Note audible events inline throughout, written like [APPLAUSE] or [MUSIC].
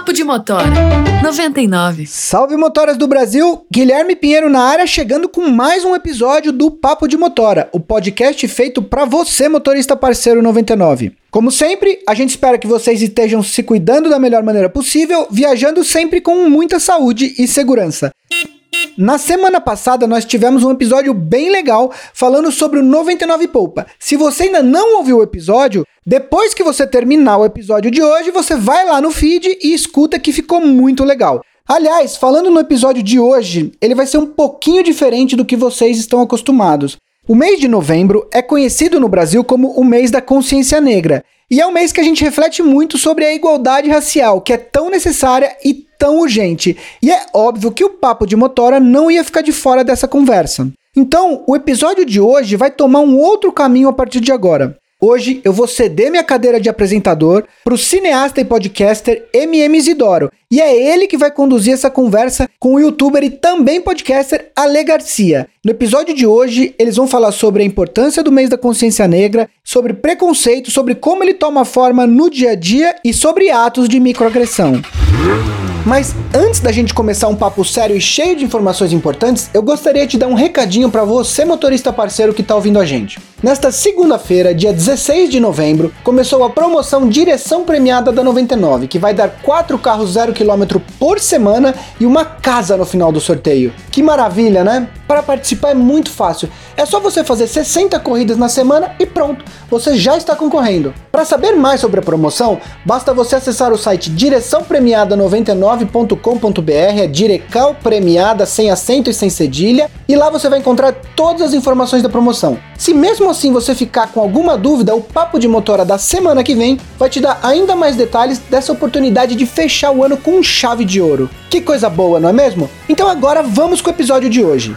Papo de Motora 99. Salve motoras do Brasil, Guilherme Pinheiro na área chegando com mais um episódio do Papo de Motora, o podcast feito para você motorista parceiro 99. Como sempre, a gente espera que vocês estejam se cuidando da melhor maneira possível, viajando sempre com muita saúde e segurança. Na semana passada nós tivemos um episódio bem legal falando sobre o 99 Poupa. Se você ainda não ouviu o episódio, depois que você terminar o episódio de hoje, você vai lá no feed e escuta que ficou muito legal. Aliás, falando no episódio de hoje, ele vai ser um pouquinho diferente do que vocês estão acostumados. O mês de novembro é conhecido no Brasil como o mês da consciência negra. E é um mês que a gente reflete muito sobre a igualdade racial, que é tão necessária e tão urgente. E é óbvio que o Papo de Motora não ia ficar de fora dessa conversa. Então, o episódio de hoje vai tomar um outro caminho a partir de agora. Hoje eu vou ceder minha cadeira de apresentador para o cineasta e podcaster MM Isidoro. E é ele que vai conduzir essa conversa com o youtuber e também podcaster Ale Garcia. No episódio de hoje, eles vão falar sobre a importância do mês da consciência negra, sobre preconceito, sobre como ele toma forma no dia a dia e sobre atos de microagressão. Mas antes da gente começar um papo sério e cheio de informações importantes, eu gostaria de dar um recadinho para você, motorista parceiro que está ouvindo a gente. Nesta segunda-feira, dia 16 de novembro, começou a promoção Direção Premiada da 99, que vai dar 4 carros 0 km por semana e uma casa no final do sorteio. Que maravilha, né? Para participar é muito fácil. É só você fazer 60 corridas na semana e pronto, você já está concorrendo. Para saber mais sobre a promoção, basta você acessar o site direçãopremiada99.com.br, é Direcal Premiada sem acento e sem cedilha, e lá você vai encontrar todas as informações da promoção. Se mesmo assim você ficar com alguma dúvida, o Papo de Motora da semana que vem vai te dar ainda mais detalhes dessa oportunidade de fechar o ano com chave de ouro. Que coisa boa, não é mesmo? Então agora vamos com o episódio de hoje.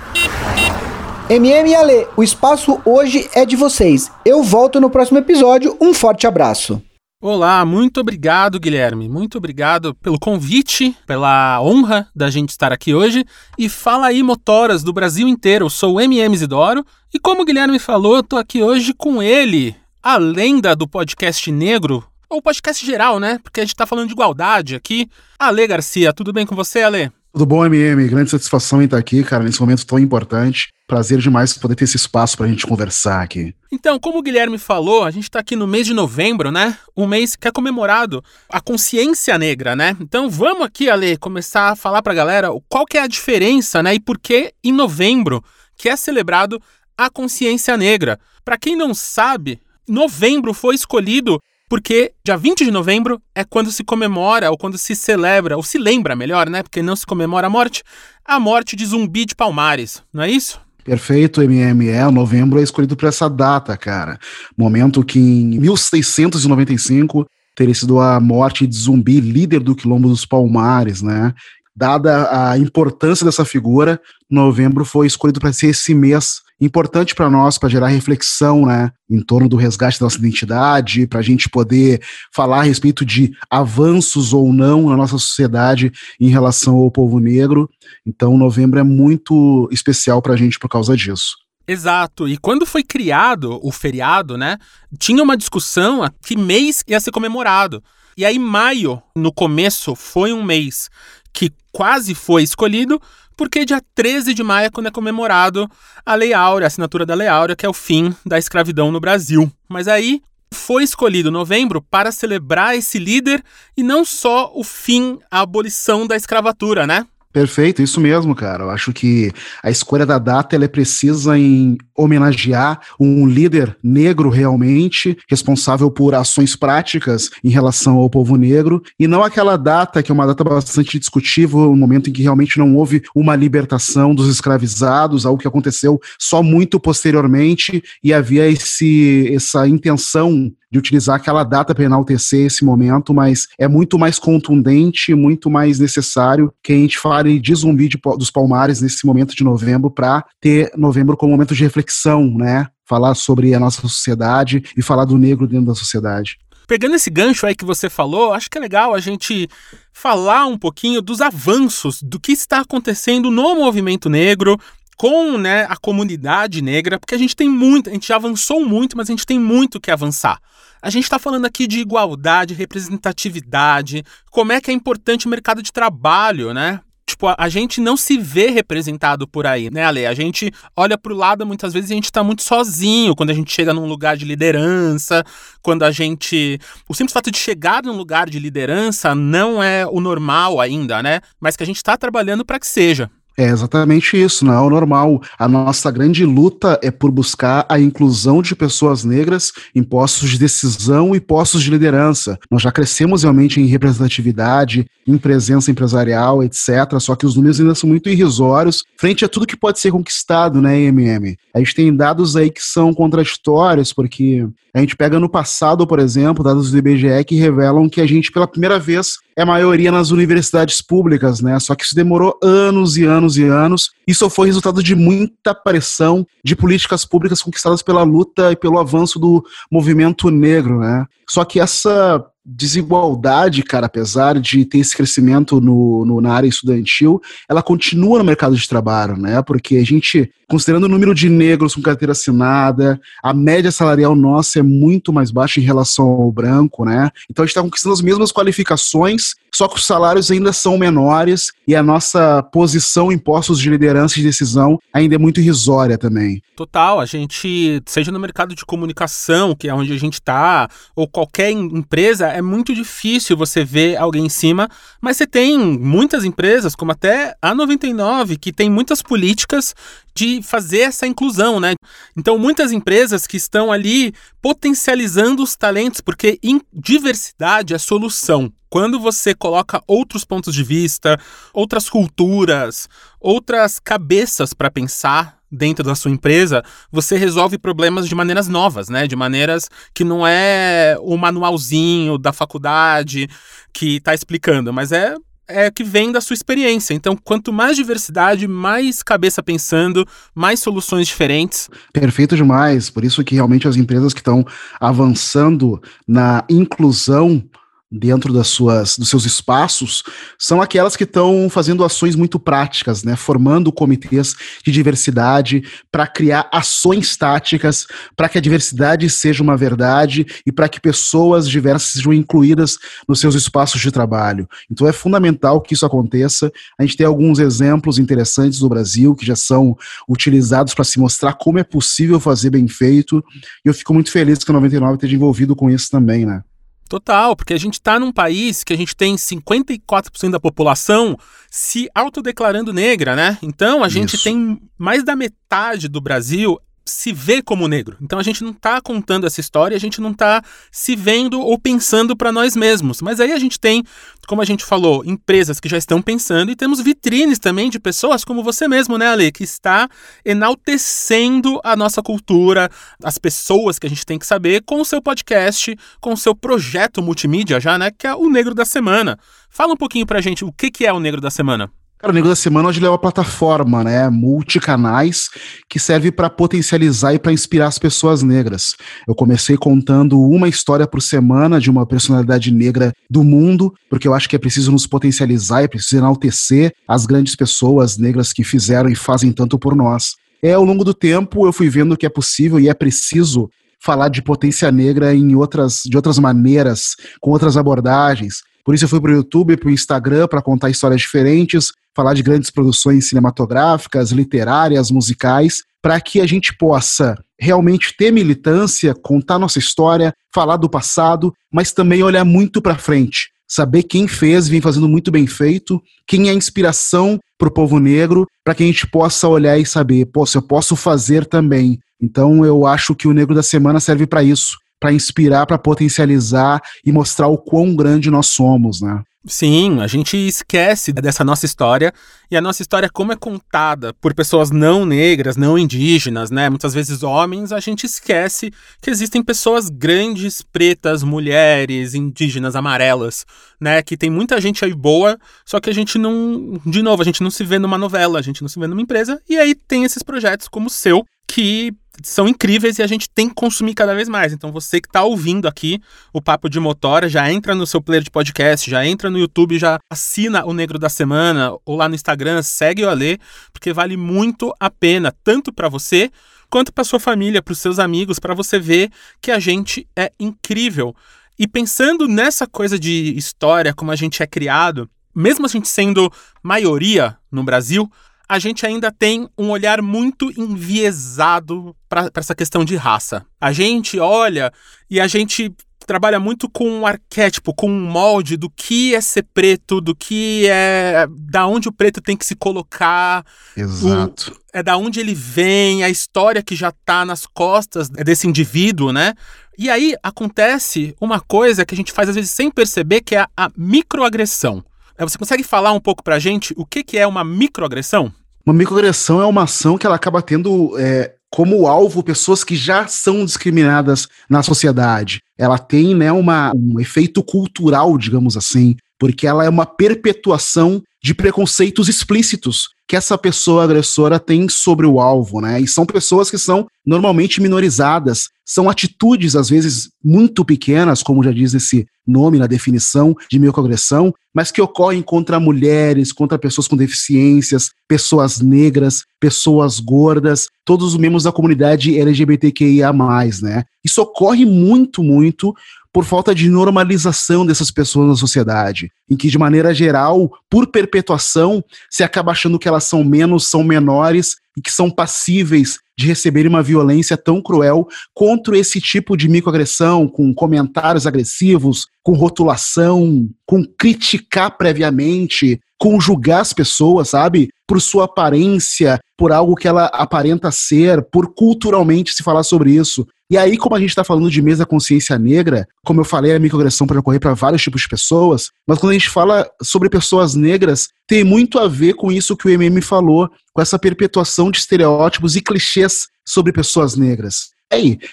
MM Ale, o espaço hoje é de vocês. Eu volto no próximo episódio. Um forte abraço. Olá, muito obrigado, Guilherme. Muito obrigado pelo convite, pela honra da gente estar aqui hoje. E fala aí, motoras do Brasil inteiro. Eu sou o MM Isidoro e como o Guilherme falou, eu tô aqui hoje com ele, a lenda do podcast negro, ou podcast geral, né? Porque a gente tá falando de igualdade aqui. Ale Garcia, tudo bem com você, Ale? Tudo bom, MM? Grande satisfação em estar aqui, cara, nesse momento tão importante. Prazer demais poder ter esse espaço pra gente conversar aqui. Então, como o Guilherme falou, a gente tá aqui no mês de novembro, né? Um mês que é comemorado a consciência negra, né? Então vamos aqui, Ale, começar a falar pra galera qual que é a diferença, né? E por que em novembro que é celebrado a consciência negra. Para quem não sabe, novembro foi escolhido porque dia 20 de novembro é quando se comemora, ou quando se celebra, ou se lembra melhor, né? Porque não se comemora a morte, a morte de Zumbi de Palmares, não é isso? Perfeito, MME. Novembro é escolhido para essa data, cara. Momento que em 1695 teria sido a morte de Zumbi, líder do Quilombo dos Palmares, né? Dada a importância dessa figura, novembro foi escolhido para ser esse mês importante para nós, para gerar reflexão, né, em torno do resgate da nossa identidade, para a gente poder falar a respeito de avanços ou não na nossa sociedade em relação ao povo negro. Então, novembro é muito especial para a gente por causa disso. Exato. E quando foi criado o feriado, né, tinha uma discussão a que mês ia ser comemorado. E aí, maio, no começo, foi um mês que quase foi escolhido, porque dia 13 de maio é quando é comemorado a Lei Áurea, a assinatura da Lei Áurea, que é o fim da escravidão no Brasil. Mas aí foi escolhido novembro para celebrar esse líder e não só o fim, a abolição da escravatura, né? Perfeito, isso mesmo, cara. Eu acho que a escolha da data ela é precisa em homenagear um líder negro realmente, responsável por ações práticas em relação ao povo negro, e não aquela data que é uma data bastante discutível, um momento em que realmente não houve uma libertação dos escravizados, algo que aconteceu só muito posteriormente, e havia esse, essa intenção de utilizar aquela data para enaltecer esse momento, mas é muito mais contundente, muito mais necessário que a gente fale de zumbi de, dos palmares nesse momento de novembro para ter novembro como momento de reflexão, né? Falar sobre a nossa sociedade e falar do negro dentro da sociedade. Pegando esse gancho aí que você falou, acho que é legal a gente falar um pouquinho dos avanços do que está acontecendo no movimento negro com né, a comunidade negra, porque a gente tem muito, a gente já avançou muito, mas a gente tem muito que avançar. A gente está falando aqui de igualdade, representatividade, como é que é importante o mercado de trabalho, né? Tipo, a, gente não se vê representado por aí, né, Ale? A gente olha pro lado muitas vezes e a gente tá muito sozinho quando a gente chega num lugar de liderança, quando a gente. O simples fato de chegar num lugar de liderança não é o normal ainda, né? Mas que a gente tá trabalhando para que seja. É exatamente isso, não é o normal. A nossa grande luta é por buscar a inclusão de pessoas negras em postos de decisão e postos de liderança. Nós já crescemos realmente em representatividade, em presença empresarial, etc. Só que os números ainda são muito irrisórios frente a tudo que pode ser conquistado, né, MM? A gente tem dados aí que são contraditórios, porque a gente pega no passado, por exemplo, dados do IBGE que revelam que a gente, pela primeira vez, é maioria nas universidades públicas, né? Só que isso demorou anos e anos e anos. Isso foi resultado de muita pressão de políticas públicas conquistadas pela luta e pelo avanço do movimento negro, né? Só que essa desigualdade, cara, apesar de ter esse crescimento no, no, na área estudantil, ela continua no mercado de trabalho, né? Porque a gente, considerando o número de negros com carteira assinada, a média salarial nossa é muito mais baixa em relação ao branco, né? Então a gente está conquistando as mesmas qualificações, só que os salários ainda são menores e a nossa posição em postos de liderança e de decisão ainda é muito irrisória também. Total, a gente, seja no mercado de comunicação, que é onde a gente está, ou qualquer empresa, é muito difícil você ver alguém em cima, mas você tem muitas empresas, como até a 99, que tem muitas políticas de fazer essa inclusão, né? Então, muitas empresas que estão ali potencializando os talentos, porque diversidade é solução. Quando você coloca outros pontos de vista, outras culturas, outras cabeças para pensar dentro da sua empresa, você resolve problemas de maneiras novas, né? De maneiras que não é o manualzinho da faculdade que está explicando, mas é é que vem da sua experiência. Então, quanto mais diversidade, mais cabeça pensando, mais soluções diferentes. Perfeito demais. Por isso que realmente as empresas que estão avançando na inclusão dentro das suas, dos seus espaços são aquelas que estão fazendo ações muito práticas, né? formando comitês de diversidade para criar ações táticas para que a diversidade seja uma verdade e para que pessoas diversas sejam incluídas nos seus espaços de trabalho. Então é fundamental que isso aconteça. A gente tem alguns exemplos interessantes do Brasil que já são utilizados para se mostrar como é possível fazer bem feito e eu fico muito feliz que a 99 esteja envolvido com isso também, né? Total, porque a gente está num país que a gente tem 54% da população se autodeclarando negra, né? Então a gente Isso. tem mais da metade do Brasil se vê como negro. Então a gente não está contando essa história, a gente não está se vendo ou pensando para nós mesmos. Mas aí a gente tem, como a gente falou, empresas que já estão pensando e temos vitrines também de pessoas como você mesmo, né, Ale, que está enaltecendo a nossa cultura, as pessoas que a gente tem que saber com o seu podcast, com o seu projeto multimídia já, né, que é o Negro da Semana. Fala um pouquinho pra gente o que que é o Negro da Semana. Cara, o Nego da Semana hoje é uma plataforma, né, multicanais, que serve para potencializar e para inspirar as pessoas negras. Eu comecei contando uma história por semana de uma personalidade negra do mundo, porque eu acho que é preciso nos potencializar, é preciso enaltecer as grandes pessoas negras que fizeram e fazem tanto por nós. É, ao longo do tempo, eu fui vendo que é possível e é preciso falar de potência negra em outras, de outras maneiras, com outras abordagens. Por isso eu fui para o YouTube, para o Instagram, para contar histórias diferentes, falar de grandes produções cinematográficas, literárias, musicais, para que a gente possa realmente ter militância, contar nossa história, falar do passado, mas também olhar muito para frente, saber quem fez, vem fazendo muito bem feito, quem é inspiração para o povo negro, para que a gente possa olhar e saber, poxa, eu posso fazer também. Então eu acho que o Negro da Semana serve para isso, para inspirar, para potencializar e mostrar o quão grande nós somos, né? Sim, a gente esquece dessa nossa história e a nossa história, como é contada por pessoas não negras, não indígenas, né? Muitas vezes homens, a gente esquece que existem pessoas grandes, pretas, mulheres, indígenas, amarelas, né? Que tem muita gente aí boa, só que a gente não. De novo, a gente não se vê numa novela, a gente não se vê numa empresa, e aí tem esses projetos como o seu que são incríveis e a gente tem que consumir cada vez mais. Então você que está ouvindo aqui o Papo de Motora, já entra no seu player de podcast, já entra no YouTube, já assina o Negro da Semana ou lá no Instagram, segue o Alê, porque vale muito a pena, tanto para você quanto para sua família, para os seus amigos, para você ver que a gente é incrível. E pensando nessa coisa de história, como a gente é criado, mesmo a gente sendo maioria no Brasil, a gente ainda tem um olhar muito enviesado para essa questão de raça. A gente olha e a gente trabalha muito com um arquétipo, com um molde do que é ser preto, do que é da onde o preto tem que se colocar. Exato. O, é da onde ele vem, a história que já está nas costas desse indivíduo, né? E aí acontece uma coisa que a gente faz às vezes sem perceber, que é a, a microagressão. É, você consegue falar um pouco pra gente o que, que é uma microagressão? Uma microagressão é uma ação que ela acaba tendo é, como alvo pessoas que já são discriminadas na sociedade. Ela tem né, uma, um efeito cultural, digamos assim, porque ela é uma perpetuação de preconceitos explícitos que essa pessoa agressora tem sobre o alvo, né? E são pessoas que são normalmente minorizadas, são atitudes às vezes muito pequenas, como já diz esse nome na definição de microagressão, mas que ocorrem contra mulheres, contra pessoas com deficiências, pessoas negras, pessoas gordas, todos os membros da comunidade LGBTQIA+, né? Isso ocorre muito, muito por falta de normalização dessas pessoas na sociedade, em que, de maneira geral, por perpetuação, se acaba achando que elas são menos, são menores e que são passíveis de receberem uma violência tão cruel contra esse tipo de microagressão, com comentários agressivos, com rotulação, com criticar previamente, com julgar as pessoas, sabe? Por sua aparência, por algo que ela aparenta ser, por culturalmente se falar sobre isso. E aí, como a gente está falando de mesa consciência negra, como eu falei, a microagressão pode ocorrer para vários tipos de pessoas, mas quando a gente fala sobre pessoas negras, tem muito a ver com isso que o MM falou, com essa perpetuação de estereótipos e clichês sobre pessoas negras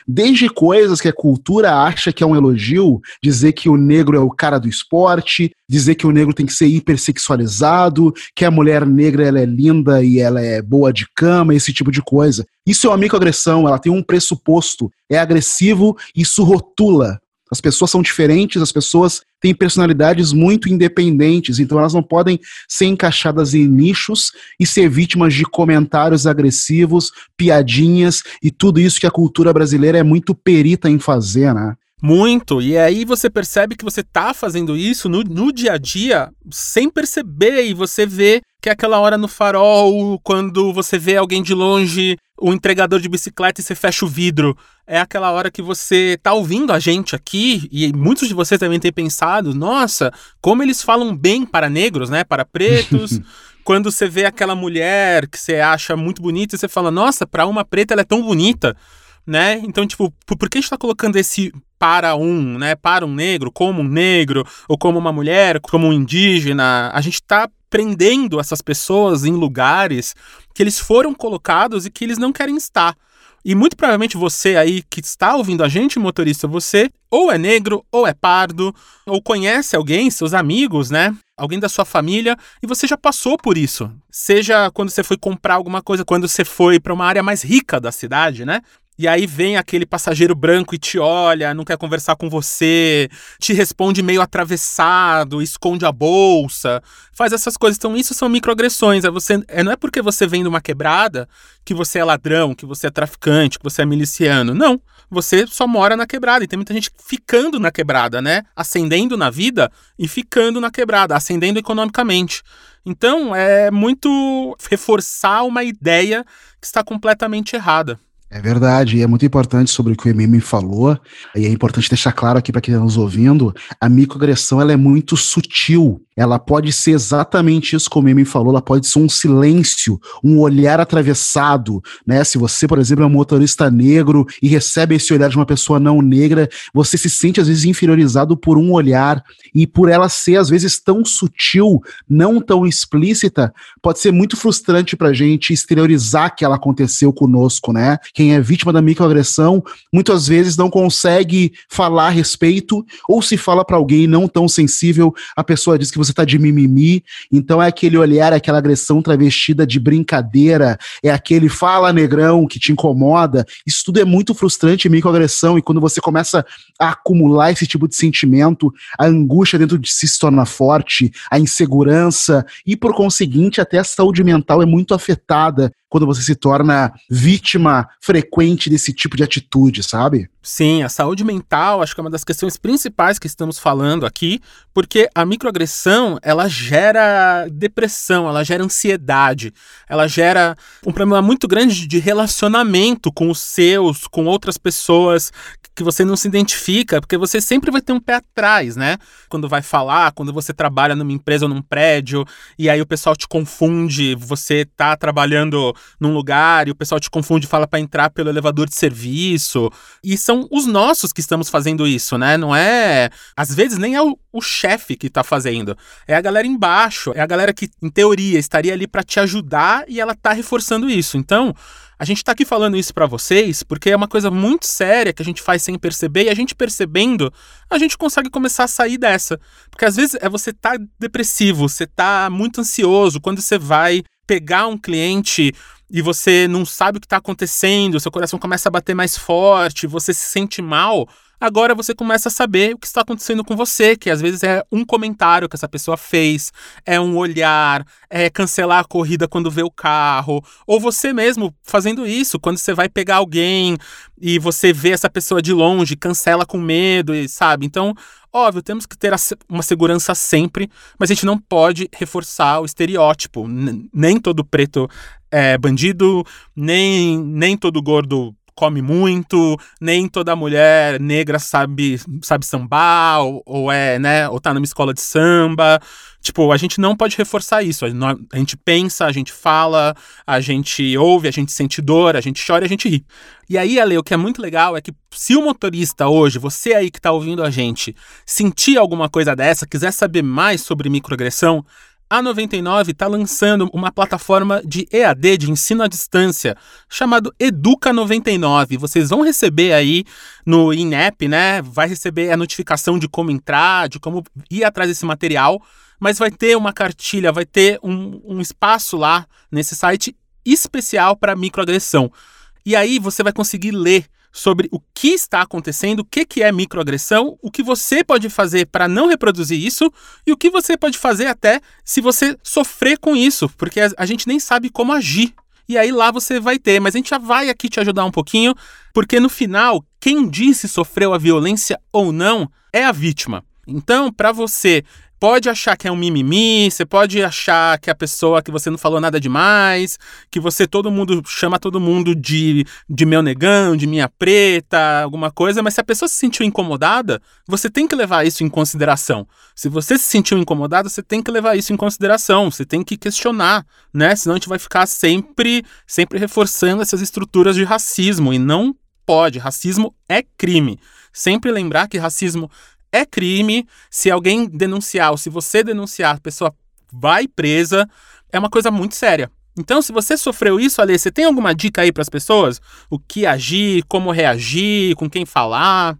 desde coisas que a cultura acha que é um elogio, dizer que o negro é o cara do esporte, dizer que o negro tem que ser hipersexualizado, que a mulher negra ela é linda e ela é boa de cama, esse tipo de coisa. Isso é uma microagressão, ela tem um pressuposto, é agressivo isso rotula as pessoas são diferentes, as pessoas têm personalidades muito independentes, então elas não podem ser encaixadas em nichos e ser vítimas de comentários agressivos, piadinhas e tudo isso que a cultura brasileira é muito perita em fazer, né? Muito. E aí você percebe que você tá fazendo isso no, no dia a dia sem perceber. E você vê que é aquela hora no farol, quando você vê alguém de longe, o entregador de bicicleta e você fecha o vidro. É aquela hora que você tá ouvindo a gente aqui, e muitos de vocês também têm pensado, nossa, como eles falam bem para negros, né? Para pretos. [LAUGHS] quando você vê aquela mulher que você acha muito bonita, você fala, nossa, para uma preta ela é tão bonita né? Então, tipo, por que a gente tá colocando esse para um, né? Para um negro, como um negro, ou como uma mulher, como um indígena? A gente tá prendendo essas pessoas em lugares que eles foram colocados e que eles não querem estar. E muito provavelmente você aí que está ouvindo a gente, motorista, você ou é negro, ou é pardo, ou conhece alguém, seus amigos, né? Alguém da sua família, e você já passou por isso. Seja quando você foi comprar alguma coisa, quando você foi para uma área mais rica da cidade, né? E aí vem aquele passageiro branco e te olha, não quer conversar com você, te responde meio atravessado, esconde a bolsa, faz essas coisas. Então, isso são microagressões. É você, é, não é porque você vem de uma quebrada que você é ladrão, que você é traficante, que você é miliciano. Não. Você só mora na quebrada. E tem muita gente ficando na quebrada, né? Ascendendo na vida e ficando na quebrada, ascendendo economicamente. Então, é muito reforçar uma ideia que está completamente errada. É verdade, e é muito importante sobre o que o MM falou, e é importante deixar claro aqui para quem está nos ouvindo, a microagressão ela é muito sutil, ela pode ser exatamente isso como o MM falou, ela pode ser um silêncio, um olhar atravessado, né? Se você, por exemplo, é um motorista negro e recebe esse olhar de uma pessoa não negra, você se sente às vezes inferiorizado por um olhar, e por ela ser às vezes tão sutil, não tão explícita, pode ser muito frustrante pra gente exteriorizar que ela aconteceu conosco, né? Quem é vítima da microagressão, muitas vezes não consegue falar a respeito, ou se fala para alguém não tão sensível, a pessoa diz que você tá de mimimi. Então é aquele olhar, aquela agressão travestida de brincadeira, é aquele fala negrão que te incomoda. Isso tudo é muito frustrante, microagressão, e quando você começa a acumular esse tipo de sentimento, a angústia dentro de si se torna forte, a insegurança, e por conseguinte, até a saúde mental é muito afetada quando você se torna vítima frequente desse tipo de atitude, sabe? Sim, a saúde mental acho que é uma das questões principais que estamos falando aqui, porque a microagressão ela gera depressão, ela gera ansiedade, ela gera um problema muito grande de relacionamento com os seus, com outras pessoas que você não se identifica, porque você sempre vai ter um pé atrás, né? Quando vai falar, quando você trabalha numa empresa ou num prédio, e aí o pessoal te confunde, você tá trabalhando num lugar e o pessoal te confunde e fala para entrar pelo elevador de serviço. E são os nossos que estamos fazendo isso, né? Não é. Às vezes nem é o, o chefe que tá fazendo. É a galera embaixo. É a galera que, em teoria, estaria ali para te ajudar e ela tá reforçando isso. Então. A gente está aqui falando isso para vocês porque é uma coisa muito séria que a gente faz sem perceber e a gente percebendo, a gente consegue começar a sair dessa. Porque às vezes é você tá depressivo, você tá muito ansioso, quando você vai pegar um cliente e você não sabe o que está acontecendo, seu coração começa a bater mais forte, você se sente mal, Agora você começa a saber o que está acontecendo com você, que às vezes é um comentário que essa pessoa fez, é um olhar, é cancelar a corrida quando vê o carro, ou você mesmo fazendo isso, quando você vai pegar alguém e você vê essa pessoa de longe, cancela com medo, e sabe? Então, óbvio, temos que ter uma segurança sempre, mas a gente não pode reforçar o estereótipo. Nem todo preto é bandido, nem, nem todo gordo come muito, nem toda mulher negra sabe, sabe sambar, ou, ou, é, né, ou tá numa escola de samba. Tipo, a gente não pode reforçar isso. A gente pensa, a gente fala, a gente ouve, a gente sente dor, a gente chora a gente ri. E aí, Ale, o que é muito legal é que se o motorista hoje, você aí que tá ouvindo a gente, sentir alguma coisa dessa, quiser saber mais sobre microagressão, a 99 está lançando uma plataforma de EAD, de ensino à distância, chamado Educa 99. Vocês vão receber aí no INEP, né? Vai receber a notificação de como entrar, de como ir atrás desse material, mas vai ter uma cartilha, vai ter um, um espaço lá nesse site especial para microagressão. E aí você vai conseguir ler sobre o que está acontecendo, o que, que é microagressão, o que você pode fazer para não reproduzir isso e o que você pode fazer até se você sofrer com isso, porque a gente nem sabe como agir. E aí lá você vai ter, mas a gente já vai aqui te ajudar um pouquinho, porque no final, quem disse sofreu a violência ou não é a vítima. Então, para você pode achar que é um mimimi, você pode achar que a pessoa que você não falou nada demais, que você todo mundo chama todo mundo de, de meu negão, de minha preta, alguma coisa, mas se a pessoa se sentiu incomodada, você tem que levar isso em consideração. Se você se sentiu incomodado, você tem que levar isso em consideração, você tem que questionar, né? Senão a gente vai ficar sempre, sempre reforçando essas estruturas de racismo e não pode. Racismo é crime. Sempre lembrar que racismo é crime. Se alguém denunciar ou se você denunciar, a pessoa vai presa. É uma coisa muito séria. Então, se você sofreu isso, Ale, você tem alguma dica aí para as pessoas? O que agir, como reagir, com quem falar?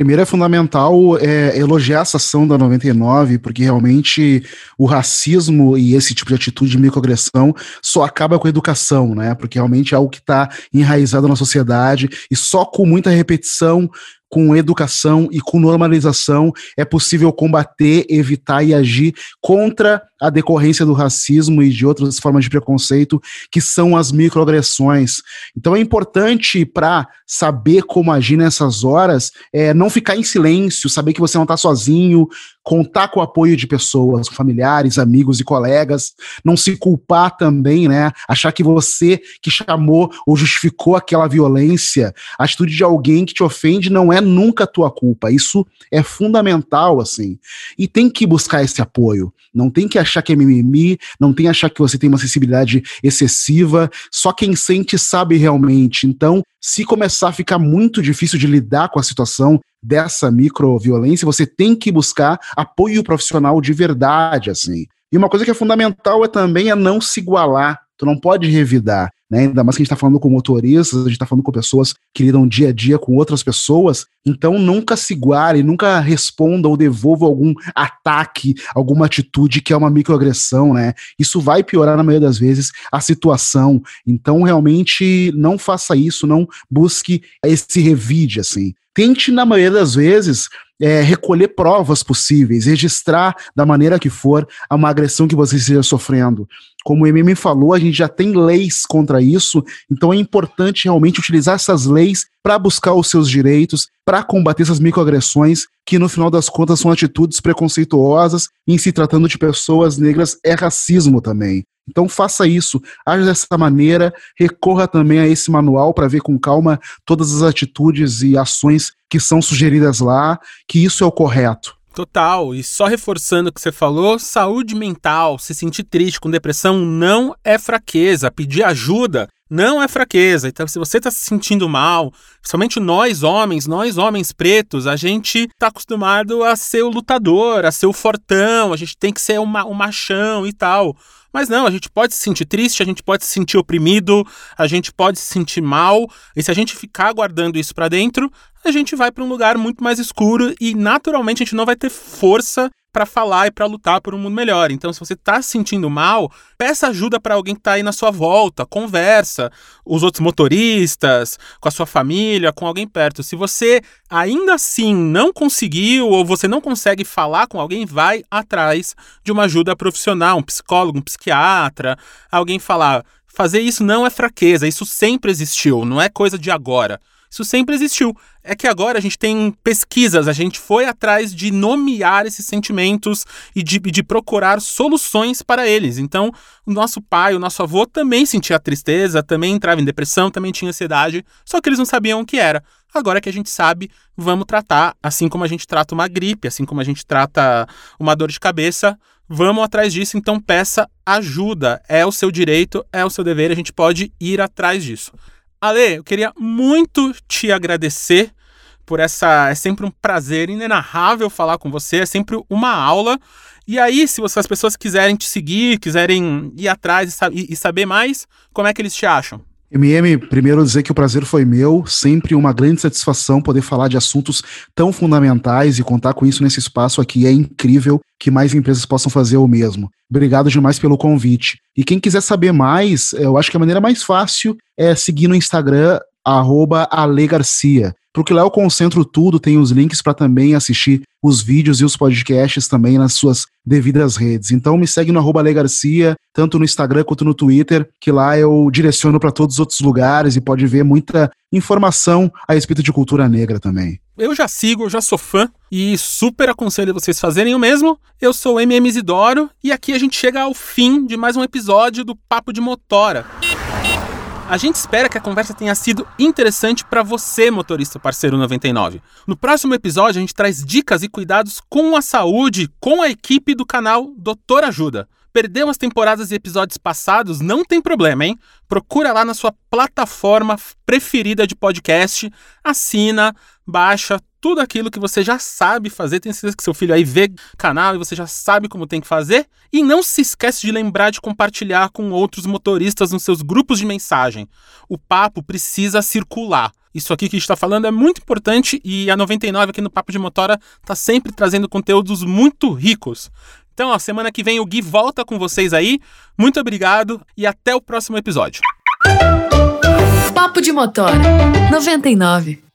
Primeiro é fundamental é, elogiar essa ação da 99, porque realmente o racismo e esse tipo de atitude de microagressão só acaba com a educação, né? Porque realmente é algo que está enraizado na sociedade e só com muita repetição com educação e com normalização é possível combater, evitar e agir contra a decorrência do racismo e de outras formas de preconceito, que são as microagressões. Então é importante para saber como agir nessas horas, é, não ficar em silêncio, saber que você não está sozinho, contar com o apoio de pessoas, familiares, amigos e colegas, não se culpar também, né? Achar que você que chamou ou justificou aquela violência, a atitude de alguém que te ofende não é nunca tua culpa. Isso é fundamental, assim. E tem que buscar esse apoio. Não tem que achar que é mimimi, não tem que achar que você tem uma sensibilidade excessiva. Só quem sente sabe realmente. Então, se começar a ficar muito difícil de lidar com a situação dessa microviolência, você tem que buscar apoio profissional de verdade, assim. E uma coisa que é fundamental é também é não se igualar. Tu não pode revidar. Né? Ainda mais que a gente está falando com motoristas, a gente está falando com pessoas que lidam dia a dia com outras pessoas. Então nunca se guarde, nunca responda ou devolva algum ataque, alguma atitude que é uma microagressão, né? Isso vai piorar na maioria das vezes a situação. Então realmente não faça isso, não busque esse revide assim. Tente na maioria das vezes é, recolher provas possíveis, registrar da maneira que for uma agressão que você esteja sofrendo. Como o MM falou, a gente já tem leis contra isso, então é importante realmente utilizar essas leis para buscar os seus direitos, para combater essas microagressões, que no final das contas são atitudes preconceituosas, e em se tratando de pessoas negras é racismo também. Então faça isso, age dessa maneira, recorra também a esse manual para ver com calma todas as atitudes e ações que são sugeridas lá, que isso é o correto. Total, e só reforçando o que você falou, saúde mental, se sentir triste com depressão não é fraqueza, pedir ajuda não é fraqueza. Então, se você está se sentindo mal, principalmente nós homens, nós homens pretos, a gente está acostumado a ser o lutador, a ser o fortão, a gente tem que ser o, ma o machão e tal. Mas não, a gente pode se sentir triste, a gente pode se sentir oprimido, a gente pode se sentir mal, e se a gente ficar guardando isso para dentro, a gente vai para um lugar muito mais escuro e naturalmente a gente não vai ter força para falar e para lutar por um mundo melhor. Então, se você está se sentindo mal, peça ajuda para alguém que está aí na sua volta, conversa, os outros motoristas, com a sua família, com alguém perto. Se você ainda assim não conseguiu ou você não consegue falar com alguém, vai atrás de uma ajuda profissional, um psicólogo, um psiquiatra, alguém falar, fazer isso não é fraqueza, isso sempre existiu, não é coisa de agora. Isso sempre existiu. É que agora a gente tem pesquisas, a gente foi atrás de nomear esses sentimentos e de, de procurar soluções para eles. Então, o nosso pai, o nosso avô também sentia tristeza, também entrava em depressão, também tinha ansiedade, só que eles não sabiam o que era. Agora que a gente sabe, vamos tratar assim como a gente trata uma gripe, assim como a gente trata uma dor de cabeça, vamos atrás disso, então peça ajuda. É o seu direito, é o seu dever, a gente pode ir atrás disso. Ale, eu queria muito te agradecer por essa. É sempre um prazer inenarrável falar com você, é sempre uma aula. E aí, se você, as pessoas quiserem te seguir, quiserem ir atrás e, e saber mais, como é que eles te acham? MM, primeiro dizer que o prazer foi meu, sempre uma grande satisfação poder falar de assuntos tão fundamentais e contar com isso nesse espaço aqui é incrível que mais empresas possam fazer o mesmo. Obrigado demais pelo convite. E quem quiser saber mais, eu acho que a maneira mais fácil é seguir no Instagram arroba Ale Garcia. Porque lá eu concentro tudo, tem os links para também assistir os vídeos e os podcasts também nas suas devidas redes. Então me segue no arroba Garcia, tanto no Instagram quanto no Twitter, que lá eu direciono para todos os outros lugares e pode ver muita informação a respeito de cultura negra também. Eu já sigo, eu já sou fã e super aconselho vocês fazerem o mesmo. Eu sou MM Isidoro e aqui a gente chega ao fim de mais um episódio do Papo de Motora. A gente espera que a conversa tenha sido interessante para você, motorista parceiro 99. No próximo episódio, a gente traz dicas e cuidados com a saúde com a equipe do canal Doutor Ajuda. Perdeu as temporadas e episódios passados? Não tem problema, hein? Procura lá na sua plataforma preferida de podcast, assina, baixa tudo aquilo que você já sabe fazer. Tenho certeza que seu filho aí vê canal e você já sabe como tem que fazer. E não se esquece de lembrar de compartilhar com outros motoristas nos seus grupos de mensagem. O papo precisa circular. Isso aqui que a gente está falando é muito importante e a 99 aqui no Papo de Motora está sempre trazendo conteúdos muito ricos. Então, a semana que vem o Gui volta com vocês aí. Muito obrigado e até o próximo episódio. Papo de Motora 99